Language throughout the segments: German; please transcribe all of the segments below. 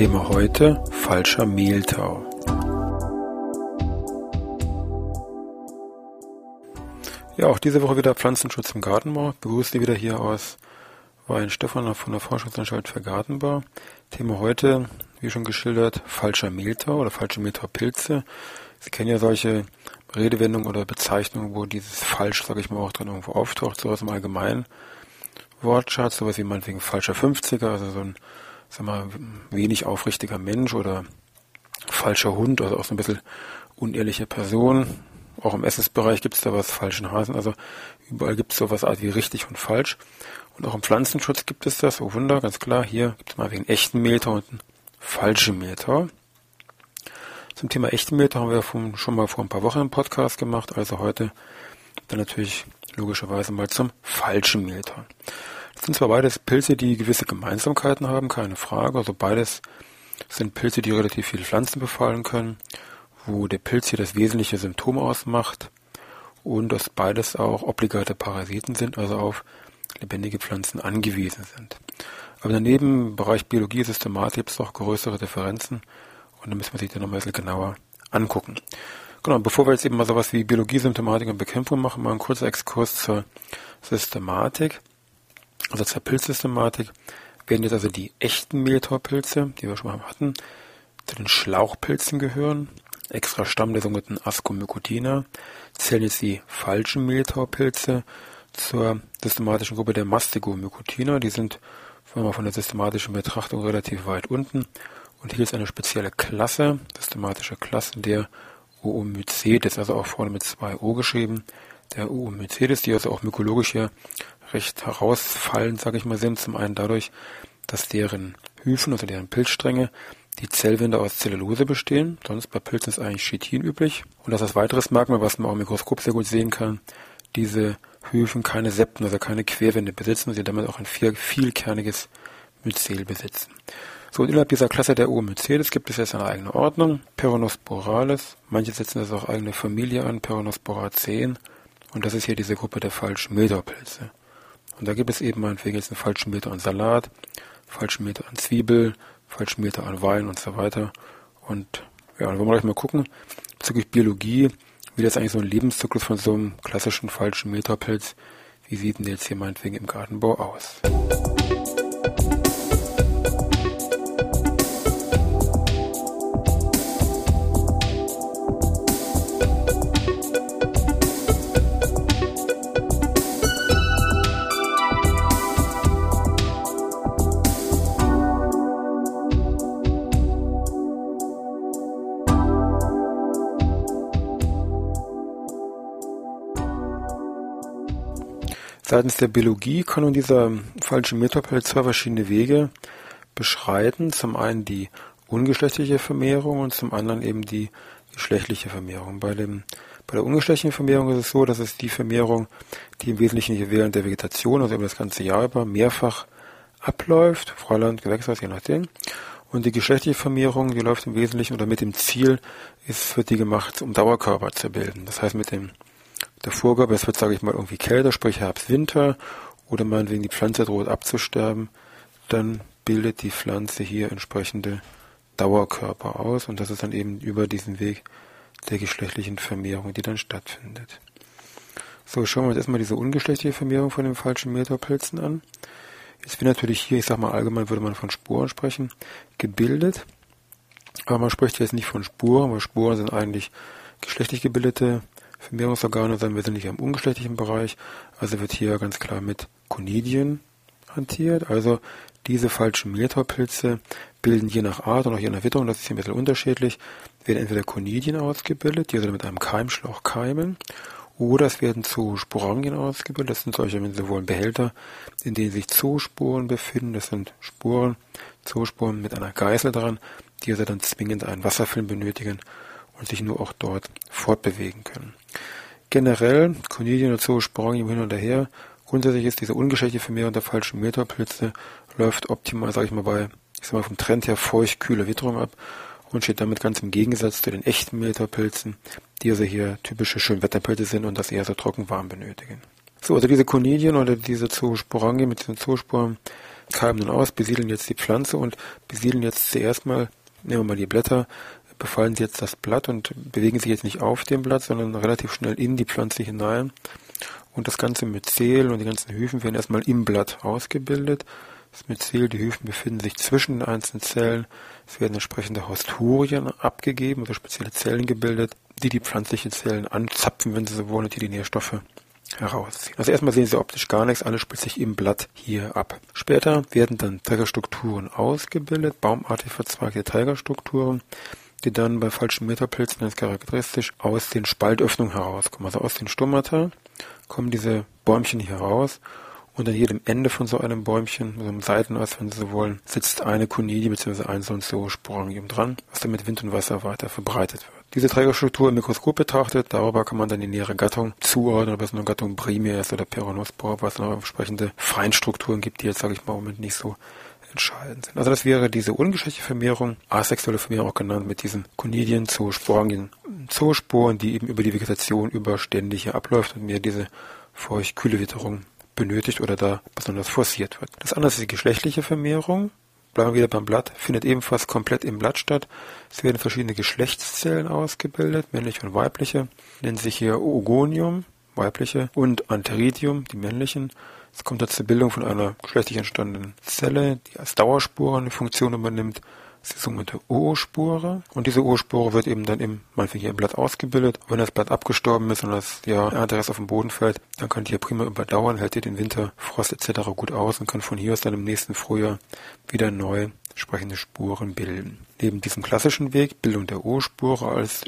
Thema heute falscher Mehltau. Ja, auch diese Woche wieder Pflanzenschutz im Gartenbau. Begrüße Sie wieder hier aus Weinstefan von der Forschungsanstalt für Gartenbau. Thema heute, wie schon geschildert, falscher Mehltau oder falsche Mehltaupilze. Sie kennen ja solche Redewendungen oder Bezeichnungen, wo dieses falsch, sage ich mal, auch drin irgendwo auftaucht, sowas im allgemeinen Wortschatz, sowas wie meinetwegen falscher 50er, also so ein sag mal, wenig aufrichtiger Mensch oder falscher Hund, also auch so ein bisschen unehrliche Person. Auch im Essensbereich gibt es da was, falschen Hasen. Also überall gibt es sowas wie richtig und falsch. Und auch im Pflanzenschutz gibt es das. Oh Wunder, ganz klar. Hier gibt es mal wegen echten Mehltau und einen falschen Mehltau. Zum Thema echten Mehltau haben wir schon mal vor ein paar Wochen einen Podcast gemacht. Also heute dann natürlich logischerweise mal zum falschen Mehltau. Das sind zwar beides Pilze, die gewisse Gemeinsamkeiten haben, keine Frage. Also beides sind Pilze, die relativ viele Pflanzen befallen können, wo der Pilz hier das wesentliche Symptom ausmacht und dass beides auch obligate Parasiten sind, also auf lebendige Pflanzen angewiesen sind. Aber daneben im Bereich Biologie, Systematik gibt es auch größere Differenzen und da müssen wir sich dann noch ein bisschen genauer angucken. Genau, bevor wir jetzt eben mal sowas wie Biologie, Symptomatik und Bekämpfung machen, mal ein kurzer Exkurs zur Systematik also zur Pilzsystematik, werden jetzt also die echten Mehltorpilze, die wir schon mal hatten, zu den Schlauchpilzen gehören. Extra Stamm der sogenannten Ascomycotina zählen jetzt die falschen Mehltorpilze zur systematischen Gruppe der Mastigomycotina. Die sind von der systematischen Betrachtung relativ weit unten. Und hier ist eine spezielle Klasse, systematische Klasse der Oomycetes, also auch vorne mit zwei O geschrieben, der Oomycetes, die also auch mykologisch hier recht herausfallend, sage ich mal, sind. Zum einen dadurch, dass deren Hyphen, also deren Pilzstränge, die Zellwände aus Zellulose bestehen. Sonst bei Pilzen ist eigentlich Chitin üblich. Und das ist ein weiteres Merkmal, was man auch im Mikroskop sehr gut sehen kann. Diese Hyphen keine Septen, also keine Querwände besitzen sie damit auch ein viel, vielkerniges Myzel besitzen. So, und innerhalb dieser Klasse der Oomycetes gibt es jetzt eine eigene Ordnung, Peronosporales. Manche setzen das auch eigene Familie an, Peronosporaceen. Und das ist hier diese Gruppe der falschen Mildeupilze. Und da gibt es eben meinetwegen jetzt einen falschen Meter an Salat, falschen Meter an Zwiebel, falschen Meter an Wein und so weiter. Und ja, dann wollen wir gleich mal gucken, bezüglich Biologie, wie das eigentlich so ein Lebenszyklus von so einem klassischen falschen Meterpilz, wie sieht denn der jetzt hier meinetwegen im Gartenbau aus? Seitens der Biologie kann nun dieser falsche Metapel zwei verschiedene Wege beschreiten. Zum einen die ungeschlechtliche Vermehrung und zum anderen eben die geschlechtliche Vermehrung. Bei, dem, bei der ungeschlechtlichen Vermehrung ist es so, dass es die Vermehrung, die im Wesentlichen hier während der Vegetation, also über das ganze Jahr über, mehrfach abläuft, Freiland, Gewächshaus, je nachdem. Und die geschlechtliche Vermehrung, die läuft im Wesentlichen oder mit dem Ziel, ist, wird die gemacht, um Dauerkörper zu bilden. Das heißt, mit dem der Vorgabe, es wird, sage ich mal, irgendwie kälter, sprich Herbst, Winter, oder meinetwegen die Pflanze droht abzusterben, dann bildet die Pflanze hier entsprechende Dauerkörper aus und das ist dann eben über diesen Weg der geschlechtlichen Vermehrung, die dann stattfindet. So, schauen wir uns erstmal diese ungeschlechtliche Vermehrung von den falschen Meterpilzen an. Jetzt wird natürlich hier, ich sag mal allgemein würde man von Sporen sprechen, gebildet. Aber man spricht jetzt nicht von Spuren, weil Spuren sind eigentlich geschlechtlich gebildete Vermehrungsorgane sein wesentlich im ungeschlechtlichen Bereich. Also wird hier ganz klar mit Konidien hantiert. Also diese falschen Mehltaupilze bilden je nach Art und auch je nach Witterung, das ist hier ein bisschen unterschiedlich, werden entweder Konidien ausgebildet, die also mit einem Keimschlauch keimen, Oder es werden Zoosporangien ausgebildet. Das sind solche, wenn Sie wollen, Behälter, in denen sich Zoosporen befinden. Das sind Sporen, Zoosporen mit einer Geißel dran, die also dann zwingend einen Wasserfilm benötigen und sich nur auch dort fortbewegen können. Generell, Conidien und Zoosporangien hin und her, grundsätzlich ist diese ungeschlechtliche Vermehrung der falschen Meterpilze läuft optimal, sage ich mal, bei, ich sag mal, vom Trend her feucht-kühle Witterung ab und steht damit ganz im Gegensatz zu den echten Meterpilzen, die also hier typische Schönwetterpilze sind und das eher so trocken warm benötigen. So, also diese Conidien oder diese Zoosporangien mit diesen Zoosporen keimen nun aus, besiedeln jetzt die Pflanze und besiedeln jetzt zuerst mal, nehmen wir mal die Blätter, befallen sie jetzt das Blatt und bewegen sich jetzt nicht auf dem Blatt, sondern relativ schnell in die Pflanze hinein. Und das Ganze Myzel und die ganzen Hyphen werden erstmal im Blatt ausgebildet. Das Myzel, die Hyphen befinden sich zwischen den einzelnen Zellen. Es werden entsprechende Hausturien abgegeben, also spezielle Zellen gebildet, die die pflanzlichen Zellen anzapfen, wenn sie so wollen, und die die Nährstoffe herausziehen. Also erstmal sehen Sie optisch gar nichts, alles spielt sich im Blatt hier ab. Später werden dann Trägerstrukturen ausgebildet, baumartig verzweigte Trägerstrukturen, die dann bei falschen Metapilzen ganz charakteristisch aus den Spaltöffnungen herauskommen. Also aus den Stomata kommen diese Bäumchen hier raus und an jedem Ende von so einem Bäumchen, so einem Seitenast, wenn Sie so wollen, sitzt eine Konidie bzw. ein so ein Zoosporangium dran, was dann mit Wind und Wasser weiter verbreitet wird. Diese Trägerstruktur im Mikroskop betrachtet, darüber kann man dann die nähere Gattung zuordnen, ob es eine Gattung Primär ist oder Peronospora, was noch entsprechende Feinstrukturen gibt, die jetzt, sage ich mal, im Moment nicht so entscheidend sind. Also das wäre diese ungeschlechtliche Vermehrung, asexuelle Vermehrung auch genannt, mit diesen Konidien, Zoosporangien, Zoosporen, die eben über die Vegetation überständig hier abläuft und mir diese feucht-kühle Witterung benötigt oder da besonders forciert wird. Das andere ist die geschlechtliche Vermehrung. Bleiben wir wieder beim Blatt, findet ebenfalls komplett im Blatt statt. Es werden verschiedene Geschlechtszellen ausgebildet, männliche und weibliche, nennen sich hier Ogonium, weibliche, und Anteridium, die männlichen. Es kommt zur Bildung von einer geschlechtlich entstandenen Zelle, die als Dauerspore eine Funktion übernimmt das ist die sogenannte O-Spore. Und diese O-Spore wird eben dann im, manchmal hier im Blatt ausgebildet. Und wenn das Blatt abgestorben ist und das ja Ernterest auf den Boden fällt, dann kann die ja prima überdauern, hält ihr den Winter, Frost etc. gut aus und kann von hier aus dann im nächsten Frühjahr wieder neu entsprechende Spuren bilden. Neben diesem klassischen Weg, Bildung der O-Spore als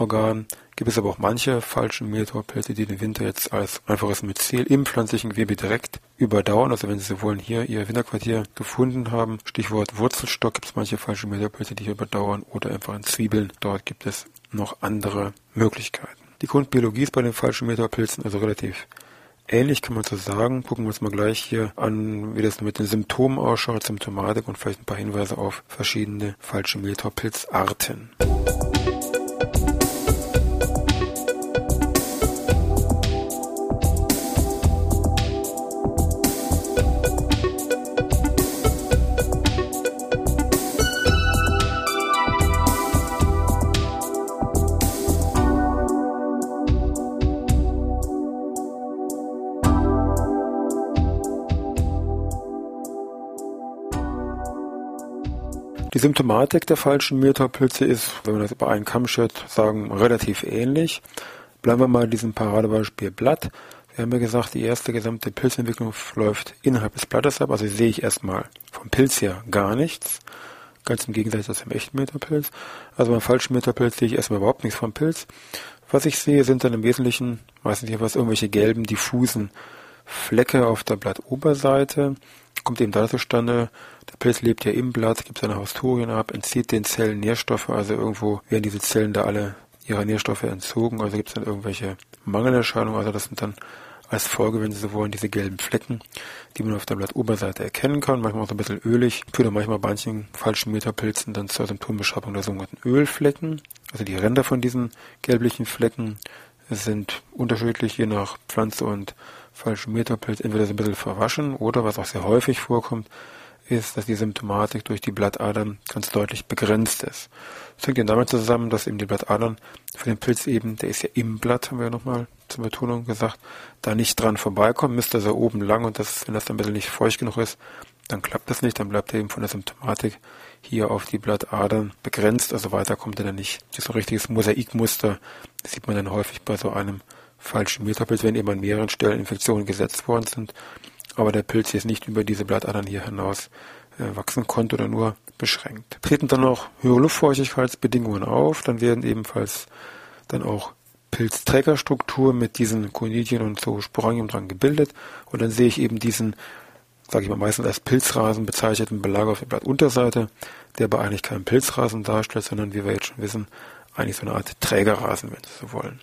Überwinterungsorgan, gibt es aber auch manche falsche Mehltorpilze, die den Winter jetzt als einfaches Myzel im pflanzlichen Gewebe direkt überdauern. Also wenn Sie wollen hier Ihr Winterquartier gefunden haben, Stichwort Wurzelstock, gibt es manche falsche Mehltorpilze, die hier überdauern oder einfach in Zwiebeln. Dort gibt es noch andere Möglichkeiten. Die Grundbiologie ist bei den falschen Mehltorpilzen also relativ ähnlich, kann man so sagen. Gucken wir uns mal gleich hier an, wie das mit den Symptomen ausschaut, Symptomatik und vielleicht ein paar Hinweise auf verschiedene falsche Mehltorpilzarten. Symptomatik der falschen Mehltaupilze ist, wenn man das über einen Kamm schert, sagen, relativ ähnlich. Bleiben wir mal in diesem Paradebeispiel Blatt. Wir haben ja gesagt, die erste gesamte Pilzentwicklung läuft innerhalb des Blattes ab, also sehe ich erstmal vom Pilz her gar nichts. Ganz im Gegensatz zum echten Metapilz. Also beim falschen Metapilz sehe ich erstmal überhaupt nichts vom Pilz. Was ich sehe, sind dann im Wesentlichen meistens jeweils irgendwelche gelben, diffusen Flecke auf der Blattoberseite. Kommt eben da zustande, der Pilz lebt ja im Blatt, gibt seine Hausturien ab, entzieht den Zellen Nährstoffe, also irgendwo werden diese Zellen da alle ihre Nährstoffe entzogen, also gibt es dann irgendwelche Mangelerscheinungen, also das sind dann als Folge, wenn Sie so wollen, diese gelben Flecken, die man auf der Blattoberseite erkennen kann, manchmal auch so ein bisschen ölig, führt dann manchmal bei manchen falschen Metapilzen dann zur Symptombeschreibung der sogenannten Ölflecken. Also die Ränder von diesen gelblichen Flecken sind unterschiedlich je nach Pflanze und falschen Metapilz entweder so ein bisschen verwaschen oder, was auch sehr häufig vorkommt, ist, dass die Symptomatik durch die Blattadern ganz deutlich begrenzt ist. Das hängt eben damit zusammen, dass eben die Blattadern für den Pilz eben, der ist ja im Blatt, haben wir ja nochmal zur Betonung gesagt, da nicht dran vorbeikommen, müsste also oben lang und das, wenn das dann ein bisschen nicht feucht genug ist, dann klappt das nicht, dann bleibt er eben von der Symptomatik hier auf die Blattadern begrenzt, also weiter kommt er dann nicht. Das ist ein richtiges Mosaikmuster, das sieht man dann häufig bei so einem falschen Metapilz, wenn eben an mehreren Stellen Infektionen gesetzt worden sind aber der Pilz jetzt nicht über diese Blattadern hier hinaus äh, wachsen konnte oder nur beschränkt. Treten dann noch höhere Luftfeuchtigkeitsbedingungen auf, dann werden ebenfalls dann auch Pilzträgerstruktur mit diesen Conidien und so Sporangium dran gebildet. Und dann sehe ich eben diesen, sage ich mal meistens als Pilzrasen bezeichneten Belag auf der Blattunterseite, der aber eigentlich keinen Pilzrasen darstellt, sondern wie wir jetzt schon wissen, eigentlich so eine Art Trägerrasen, wenn Sie so wollen.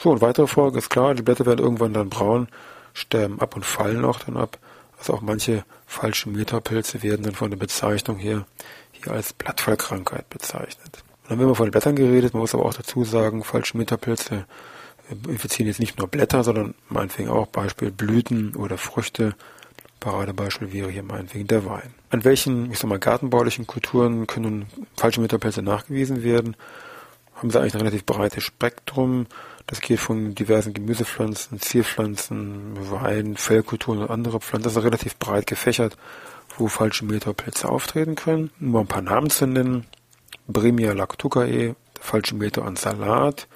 So, und weitere Folge ist klar, die Blätter werden irgendwann dann braun, sterben ab und fallen auch dann ab. Also auch manche falsche Metapilze werden dann von der Bezeichnung her hier als Blattfallkrankheit bezeichnet. Und dann haben wir von den Blättern geredet, man muss aber auch dazu sagen, falsche Metapilze äh, infizieren jetzt nicht nur Blätter, sondern meinetwegen auch Beispiel Blüten oder Früchte. Paradebeispiel wäre hier meinetwegen der Wein. An welchen, ich sag mal, gartenbaulichen Kulturen können falsche Metapilze nachgewiesen werden? Haben sie eigentlich ein relativ breites Spektrum. Das geht von diversen Gemüsepflanzen, Zierpflanzen, Wein, Fellkulturen und andere Pflanzen. Das ist relativ breit gefächert, wo falsche Metapilze auftreten können. Nur ein paar Namen zu nennen. Bremia lactucae, falsche Meter an Salat.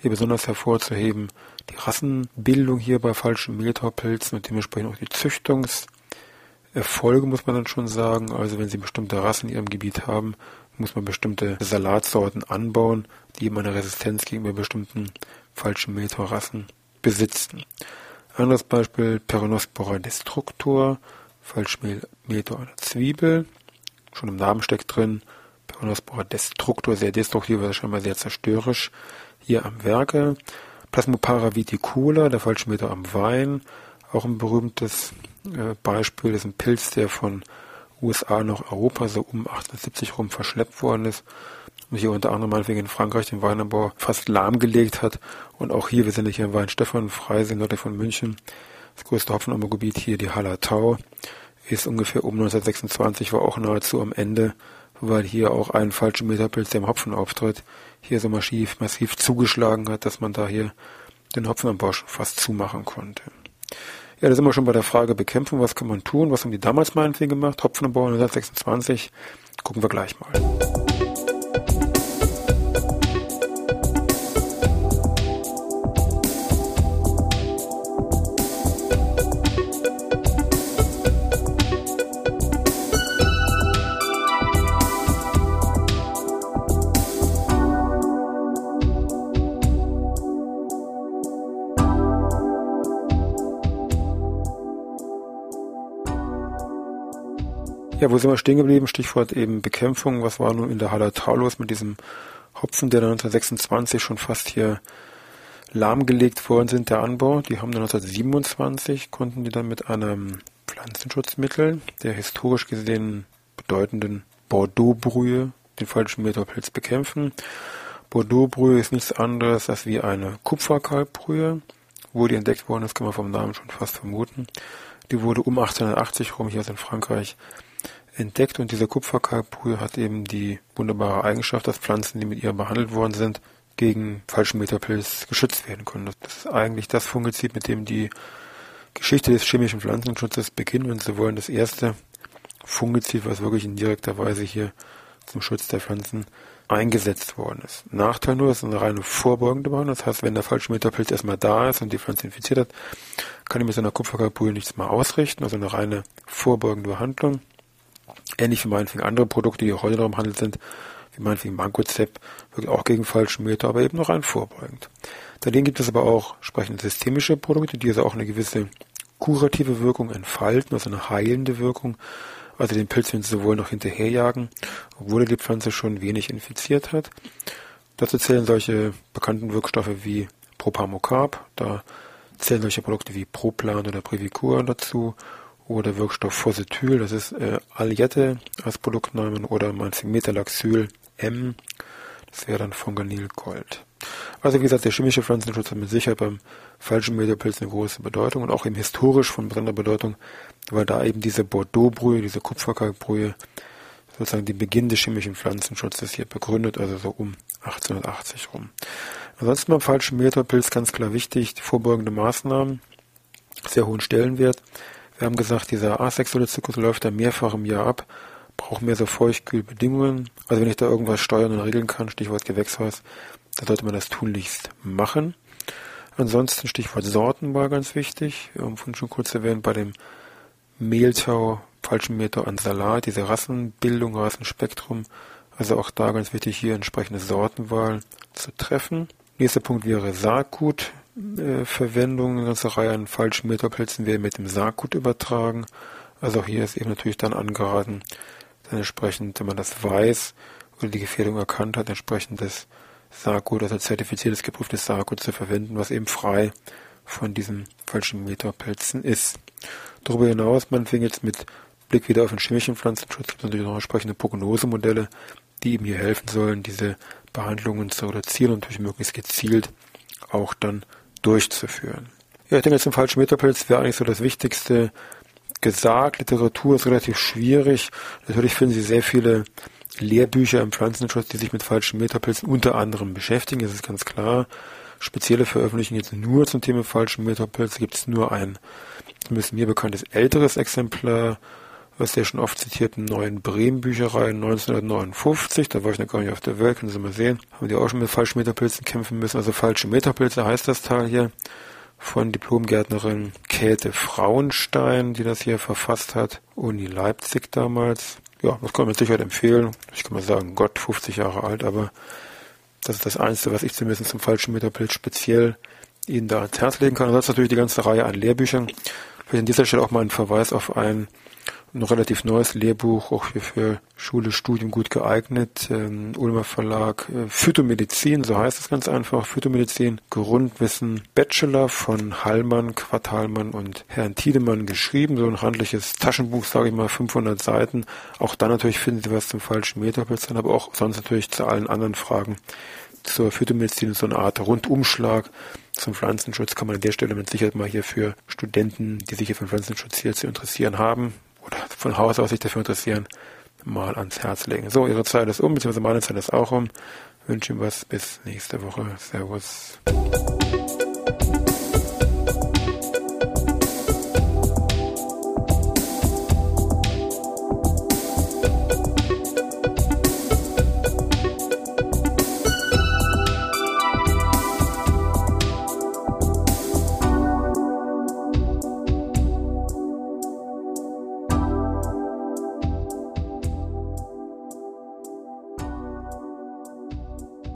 Hier besonders hervorzuheben die Rassenbildung hier bei falschen Mehltaupilzen und dementsprechend auch die Züchtungserfolge, muss man dann schon sagen. Also wenn Sie bestimmte Rassen in Ihrem Gebiet haben, muss man bestimmte Salatsorten anbauen, die eben eine Resistenz gegenüber bestimmten falschen Mehltaurassen besitzen. Anderes Beispiel Peronospora destructor, Falschmehltor einer Zwiebel. Schon im Namen steckt drin, Peronospora destructor, sehr destruktiv, also scheinbar sehr zerstörerisch hier am Werke. Plasmopara viticola, der Falschmeter am Wein, auch ein berühmtes äh, Beispiel, das ist ein Pilz, der von USA nach Europa so um 1870 rum verschleppt worden ist und hier unter anderem meinetwegen in Frankreich den Weinanbau fast lahmgelegt hat. Und auch hier, wir sind hier in Weinstefan, Freising, nördlich von München, das größte Hopfenanbaugebiet hier, die Hallertau, ist ungefähr um 1926, war auch nahezu am Ende, weil hier auch ein falscher Metapilz, der im Hopfen auftritt, hier so massiv, massiv zugeschlagen hat, dass man da hier den Hopfenanbau schon fast zumachen konnte. Ja, da sind wir schon bei der Frage Bekämpfung. Was kann man tun? Was haben die damals meinetwegen gemacht? Hopfenanbau 1926. Gucken wir gleich mal. Ja, wo sind wir stehen geblieben? Stichwort eben Bekämpfung. Was war nun in der Hallertau los mit diesem Hopfen, der dann 1926 schon fast hier lahmgelegt worden sind, der Anbau. Die haben dann 1927, konnten die dann mit einem Pflanzenschutzmittel, der historisch gesehen bedeutenden Bordeaux-Brühe, den falschen Metapilz bekämpfen. Bordeaux-Brühe ist nichts anderes als wie eine Kupferkalkbrühe. Wo die entdeckt worden ist, kann man vom Namen schon fast vermuten. Die wurde um 1880 rum hier in Frankreich entdeckt und dieser Kupferkalkbrühe hat eben die wunderbare Eigenschaft, dass Pflanzen, die mit ihr behandelt worden sind, gegen falschen Metapilz geschützt werden können. Das ist eigentlich das Fungizid, mit dem die Geschichte des chemischen Pflanzenschutzes beginnt, wenn Sie wollen, das erste Fungizid, was wirklich in direkter Weise hier zum Schutz der Pflanzen eingesetzt worden ist. Nachteil nur, es ist eine reine vorbeugende Behandlung. Das heißt, wenn der falsche Metapilz erstmal da ist und die Pflanze infiziert hat, kann ich mit seiner Kupferkalkbrühe nichts mehr ausrichten. Also eine reine vorbeugende Behandlung. Ähnlich wie meinetwegen andere Produkte, die heute noch im Handel sind, wie meinetwegen Mancozeb, wirkt auch gegen Falschmeter, aber eben noch rein vorbeugend. Dagegen gibt es aber auch entsprechende systemische Produkte, die also auch eine gewisse kurative Wirkung entfalten, also eine heilende Wirkung, also den Pilzen sowohl noch hinterherjagen, obwohl die Pflanze schon wenig infiziert hat. Dazu zählen solche bekannten Wirkstoffe wie Propamocarb, da zählen solche Produkte wie Proplan oder Previcur dazu oder Wirkstoff Forsetyl, das ist äh, Aliette als Produktnamen oder Metalaxyl M, das wäre dann Fonganil Gold. Also wie gesagt, der chemische Pflanzenschutz hat mit Sicherheit beim falschen Metapilz eine große Bedeutung und auch eben historisch von besonderer Bedeutung, weil da eben diese Bordeaux-Brühe, diese Kupferkalkbrühe sozusagen den Beginn des chemischen Pflanzenschutzes hier begründet, also so um 1880 rum. Ansonsten beim falschen Metapilz ganz klar wichtig, die vorbeugende Maßnahmen, sehr hohen Stellenwert. Wir haben gesagt, dieser asexuelle Zyklus läuft da mehrfach im Jahr ab, braucht mehr so Feuchtkühlbedingungen. Also wenn ich da irgendwas steuern und regeln kann, Stichwort Gewächshaus, dann sollte man das tunlichst machen. Ansonsten Stichwort Sortenwahl ganz wichtig. Vorhin schon kurz erwähnt, bei dem Mehltau, falschen Mehltau an Salat, diese Rassenbildung, Rassenspektrum. Also auch da ganz wichtig, hier entsprechende Sortenwahl zu treffen. Nächster Punkt wäre Saatgutverwendung. Äh, Eine ganze Reihe an falschen Metapilzen werden mit dem Saatgut übertragen. Also auch hier ist eben natürlich dann angeraten, dann entsprechend, wenn man das weiß oder die Gefährdung erkannt hat, entsprechend das Saatgut, also zertifiziertes, geprüftes Saatgut zu verwenden, was eben frei von diesen falschen Metapilzen ist. Darüber hinaus, man fing jetzt mit Blick wieder auf den chemischen Pflanzenschutz, gibt es natürlich noch entsprechende Prognosemodelle, die eben hier helfen sollen, diese Behandlungen zu reduzieren und natürlich möglichst gezielt auch dann durchzuführen. Ja, ich denke, zum falschen Metapilz wäre eigentlich so das Wichtigste gesagt. Literatur ist relativ schwierig. Natürlich finden Sie sehr viele Lehrbücher im Pflanzenschutz, die sich mit falschen Metapilzen unter anderem beschäftigen. Das ist ganz klar. Spezielle Veröffentlichungen jetzt nur zum Thema falschen Metapilze gibt es nur ein, zumindest mir bekanntes älteres Exemplar aus der schon oft zitierten neuen Bremen-Bücherei 1959. Da war ich noch gar nicht auf der Welt, können Sie mal sehen. Haben die auch schon mit falschen Metapilzen kämpfen müssen. Also falsche Metapilze heißt das Teil hier von Diplomgärtnerin Käthe Frauenstein, die das hier verfasst hat. Uni Leipzig damals. Ja, das kann man mit Sicherheit empfehlen. Ich kann mal sagen, Gott, 50 Jahre alt, aber das ist das Einzige, was ich zumindest zum falschen Metapilz speziell Ihnen da ans Herz legen kann. Ansonsten natürlich die ganze Reihe an Lehrbüchern. Vielleicht an dieser Stelle auch mal ein Verweis auf ein ein relativ neues Lehrbuch, auch hier für Schule, Studium gut geeignet. Ähm, Ulmer Verlag, äh, Phytomedizin, so heißt es ganz einfach. Phytomedizin, Grundwissen, Bachelor von Hallmann, Quartalmann und Herrn Tiedemann geschrieben. So ein handliches Taschenbuch, sage ich mal, 500 Seiten. Auch da natürlich finden Sie was zum falschen Metapilz, aber auch sonst natürlich zu allen anderen Fragen zur Phytomedizin so eine Art Rundumschlag zum Pflanzenschutz kann man an der Stelle mit Sicherheit mal hier für Studenten, die sich hier für Pflanzenschutz hier zu interessieren haben, oder von Haus aus sich dafür interessieren, mal ans Herz legen. So, Ihre Zeit ist um, beziehungsweise meine Zeit ist auch um. Ich wünsche Ihnen was bis nächste Woche. Servus.